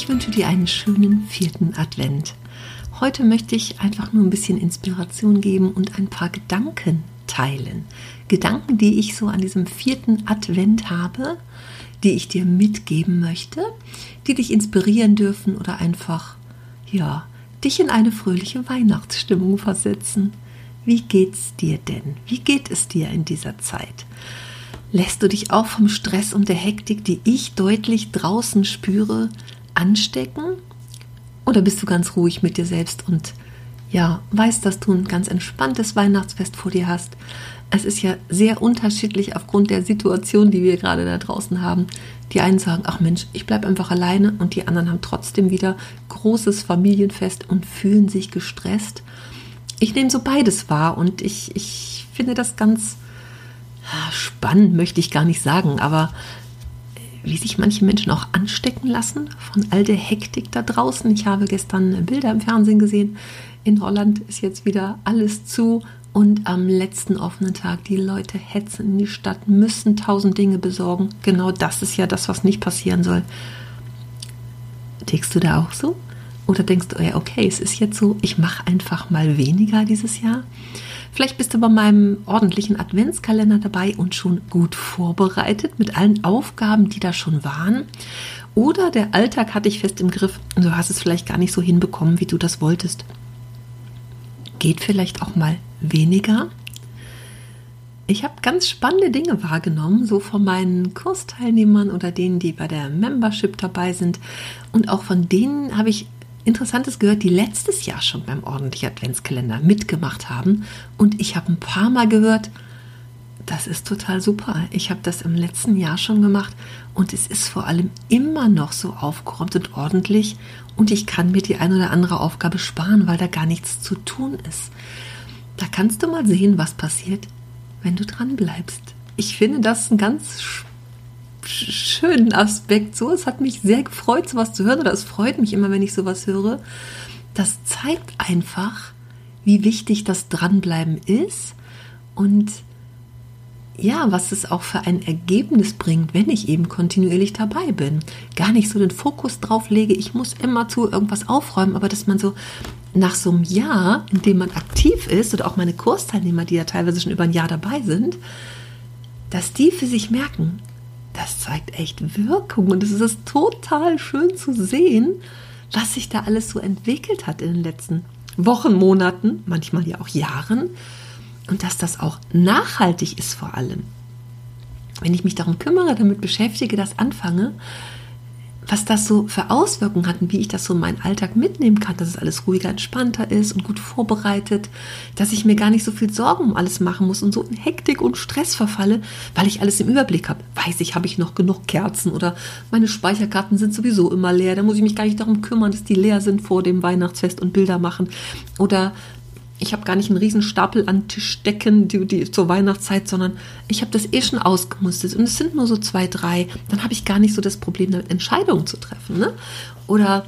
Ich wünsche dir einen schönen vierten Advent. Heute möchte ich einfach nur ein bisschen Inspiration geben und ein paar Gedanken teilen. Gedanken, die ich so an diesem vierten Advent habe, die ich dir mitgeben möchte, die dich inspirieren dürfen oder einfach, ja, dich in eine fröhliche Weihnachtsstimmung versetzen. Wie geht's dir denn? Wie geht es dir in dieser Zeit? Lässt du dich auch vom Stress und der Hektik, die ich deutlich draußen spüre, anstecken? Oder bist du ganz ruhig mit dir selbst und ja, weißt, dass du ein ganz entspanntes Weihnachtsfest vor dir hast? Es ist ja sehr unterschiedlich aufgrund der Situation, die wir gerade da draußen haben. Die einen sagen, ach Mensch, ich bleibe einfach alleine und die anderen haben trotzdem wieder großes Familienfest und fühlen sich gestresst. Ich nehme so beides wahr und ich, ich finde das ganz spannend, möchte ich gar nicht sagen, aber wie sich manche Menschen auch anstecken lassen von all der Hektik da draußen. Ich habe gestern Bilder im Fernsehen gesehen. In Holland ist jetzt wieder alles zu und am letzten offenen Tag, die Leute hetzen in die Stadt, müssen tausend Dinge besorgen. Genau das ist ja das, was nicht passieren soll. Tickst du da auch so? Oder denkst du, okay, es ist jetzt so, ich mache einfach mal weniger dieses Jahr? Vielleicht bist du bei meinem ordentlichen Adventskalender dabei und schon gut vorbereitet mit allen Aufgaben, die da schon waren. Oder der Alltag hat dich fest im Griff und du hast es vielleicht gar nicht so hinbekommen, wie du das wolltest. Geht vielleicht auch mal weniger? Ich habe ganz spannende Dinge wahrgenommen, so von meinen Kursteilnehmern oder denen, die bei der Membership dabei sind. Und auch von denen habe ich Interessantes gehört, die letztes Jahr schon beim ordentlichen Adventskalender mitgemacht haben. Und ich habe ein paar Mal gehört, das ist total super. Ich habe das im letzten Jahr schon gemacht und es ist vor allem immer noch so aufgeräumt und ordentlich und ich kann mir die ein oder andere Aufgabe sparen, weil da gar nichts zu tun ist. Da kannst du mal sehen, was passiert, wenn du dran bleibst. Ich finde das ein ganz schönen Aspekt so. Es hat mich sehr gefreut, sowas zu hören, oder es freut mich immer, wenn ich sowas höre. Das zeigt einfach, wie wichtig das Dranbleiben ist und ja, was es auch für ein Ergebnis bringt, wenn ich eben kontinuierlich dabei bin. Gar nicht so den Fokus drauf lege, ich muss immer zu irgendwas aufräumen, aber dass man so nach so einem Jahr, in dem man aktiv ist, oder auch meine Kursteilnehmer, die ja teilweise schon über ein Jahr dabei sind, dass die für sich merken, das zeigt echt Wirkung und es ist total schön zu sehen, was sich da alles so entwickelt hat in den letzten Wochen, Monaten, manchmal ja auch Jahren und dass das auch nachhaltig ist vor allem. Wenn ich mich darum kümmere, damit beschäftige, das anfange, was das so für Auswirkungen hat und wie ich das so in meinen Alltag mitnehmen kann, dass es alles ruhiger, entspannter ist und gut vorbereitet, dass ich mir gar nicht so viel Sorgen um alles machen muss und so in Hektik und Stress verfalle, weil ich alles im Überblick habe. Weiß ich, habe ich noch genug Kerzen oder meine Speicherkarten sind sowieso immer leer, da muss ich mich gar nicht darum kümmern, dass die leer sind vor dem Weihnachtsfest und Bilder machen oder ich habe gar nicht einen riesen Stapel an Tischdecken die, die, zur Weihnachtszeit, sondern ich habe das eh schon ausgemustert und es sind nur so zwei, drei. Dann habe ich gar nicht so das Problem, damit Entscheidungen zu treffen. Ne? Oder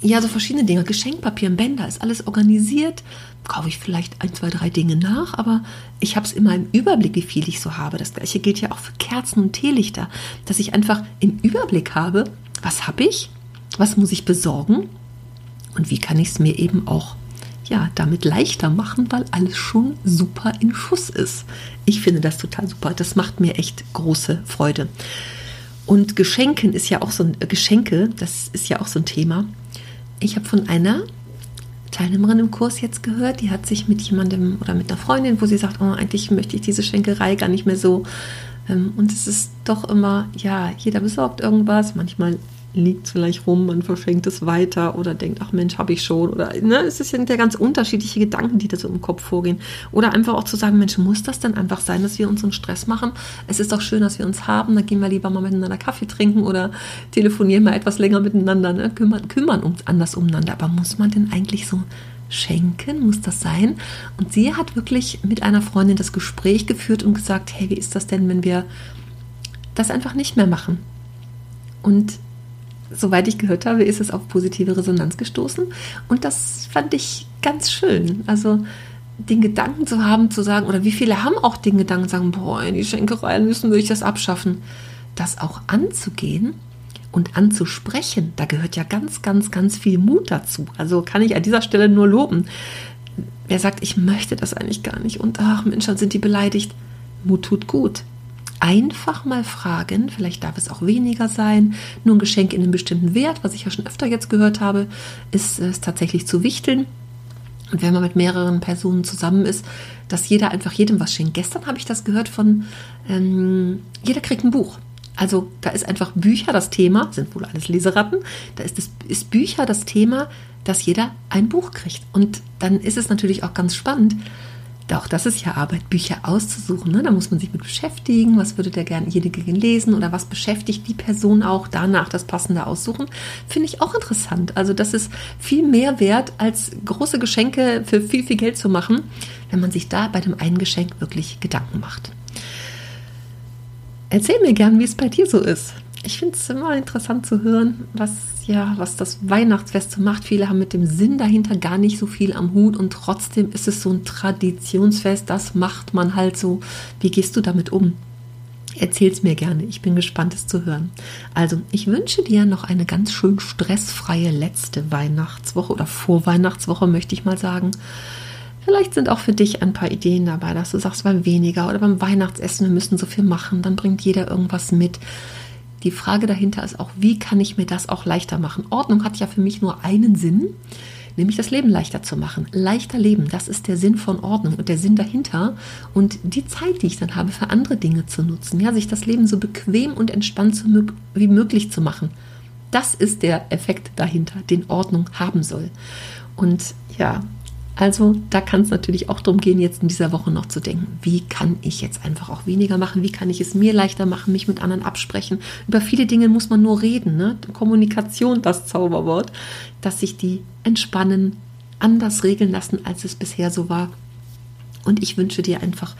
ja, so verschiedene Dinge. Geschenkpapier, Bänder, ist alles organisiert. Kaufe ich vielleicht ein, zwei, drei Dinge nach, aber ich habe es immer im Überblick, wie viel ich so habe. Das gleiche gilt ja auch für Kerzen und Teelichter, dass ich einfach im Überblick habe, was habe ich, was muss ich besorgen und wie kann ich es mir eben auch ja, damit leichter machen, weil alles schon super in Schuss ist. Ich finde das total super. Das macht mir echt große Freude. Und Geschenken ist ja auch so ein äh, Geschenke, das ist ja auch so ein Thema. Ich habe von einer Teilnehmerin im Kurs jetzt gehört, die hat sich mit jemandem oder mit einer Freundin, wo sie sagt, oh, eigentlich möchte ich diese Schenkerei gar nicht mehr so. Ähm, und es ist doch immer, ja, jeder besorgt irgendwas. Manchmal liegt vielleicht rum, man verschenkt es weiter oder denkt, ach Mensch, habe ich schon. Oder ne, es sind ja ganz unterschiedliche Gedanken, die da so im Kopf vorgehen. Oder einfach auch zu sagen, Mensch, muss das denn einfach sein, dass wir uns einen Stress machen? Es ist doch schön, dass wir uns haben, dann gehen wir lieber mal miteinander Kaffee trinken oder telefonieren mal etwas länger miteinander, ne? kümmern, kümmern uns anders umeinander. Aber muss man denn eigentlich so schenken? Muss das sein? Und sie hat wirklich mit einer Freundin das Gespräch geführt und gesagt, hey, wie ist das denn, wenn wir das einfach nicht mehr machen? Und soweit ich gehört habe, ist es auf positive Resonanz gestoßen. Und das fand ich ganz schön. Also den Gedanken zu haben, zu sagen, oder wie viele haben auch den Gedanken, sagen, boah, in die Schenkerei müssen wir das abschaffen. Das auch anzugehen und anzusprechen, da gehört ja ganz, ganz, ganz viel Mut dazu. Also kann ich an dieser Stelle nur loben. Wer sagt, ich möchte das eigentlich gar nicht und ach Mensch, dann sind die beleidigt. Mut tut gut einfach mal fragen, vielleicht darf es auch weniger sein, nur ein Geschenk in einem bestimmten Wert, was ich ja schon öfter jetzt gehört habe, ist es tatsächlich zu wichteln. Und wenn man mit mehreren Personen zusammen ist, dass jeder einfach jedem was schenkt. Gestern habe ich das gehört von, ähm, jeder kriegt ein Buch. Also da ist einfach Bücher das Thema, sind wohl alles Leseratten, da ist, das, ist Bücher das Thema, dass jeder ein Buch kriegt. Und dann ist es natürlich auch ganz spannend, auch das ist ja Arbeit, Bücher auszusuchen. Ne? Da muss man sich mit beschäftigen. Was würde der gerne jeder lesen oder was beschäftigt die Person auch danach das Passende aussuchen? Finde ich auch interessant. Also das ist viel mehr wert, als große Geschenke für viel, viel Geld zu machen, wenn man sich da bei dem einen Geschenk wirklich Gedanken macht. Erzähl mir gern, wie es bei dir so ist. Ich finde es immer interessant zu hören, was ja, was das Weihnachtsfest so macht. Viele haben mit dem Sinn dahinter gar nicht so viel am Hut und trotzdem ist es so ein Traditionsfest. Das macht man halt so. Wie gehst du damit um? Erzähl's mir gerne. Ich bin gespannt, es zu hören. Also, ich wünsche dir noch eine ganz schön stressfreie letzte Weihnachtswoche oder Vorweihnachtswoche, möchte ich mal sagen. Vielleicht sind auch für dich ein paar Ideen dabei, dass du sagst, beim weniger oder beim Weihnachtsessen, wir müssen so viel machen, dann bringt jeder irgendwas mit. Die Frage dahinter ist auch, wie kann ich mir das auch leichter machen? Ordnung hat ja für mich nur einen Sinn, nämlich das Leben leichter zu machen. Leichter leben, das ist der Sinn von Ordnung und der Sinn dahinter. Und die Zeit, die ich dann habe, für andere Dinge zu nutzen, ja, sich das Leben so bequem und entspannt wie möglich zu machen. Das ist der Effekt dahinter, den Ordnung haben soll. Und ja, also da kann es natürlich auch darum gehen, jetzt in dieser Woche noch zu denken, wie kann ich jetzt einfach auch weniger machen, wie kann ich es mir leichter machen, mich mit anderen absprechen. Über viele Dinge muss man nur reden. Ne? Kommunikation, das Zauberwort, dass sich die entspannen, anders regeln lassen, als es bisher so war. Und ich wünsche dir einfach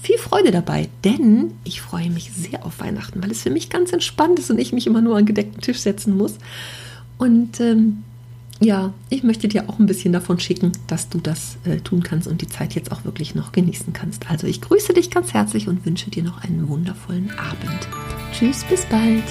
viel Freude dabei, denn ich freue mich sehr auf Weihnachten, weil es für mich ganz entspannt ist und ich mich immer nur an gedeckten Tisch setzen muss. Und ähm, ja, ich möchte dir auch ein bisschen davon schicken, dass du das äh, tun kannst und die Zeit jetzt auch wirklich noch genießen kannst. Also ich grüße dich ganz herzlich und wünsche dir noch einen wundervollen Abend. Tschüss, bis bald.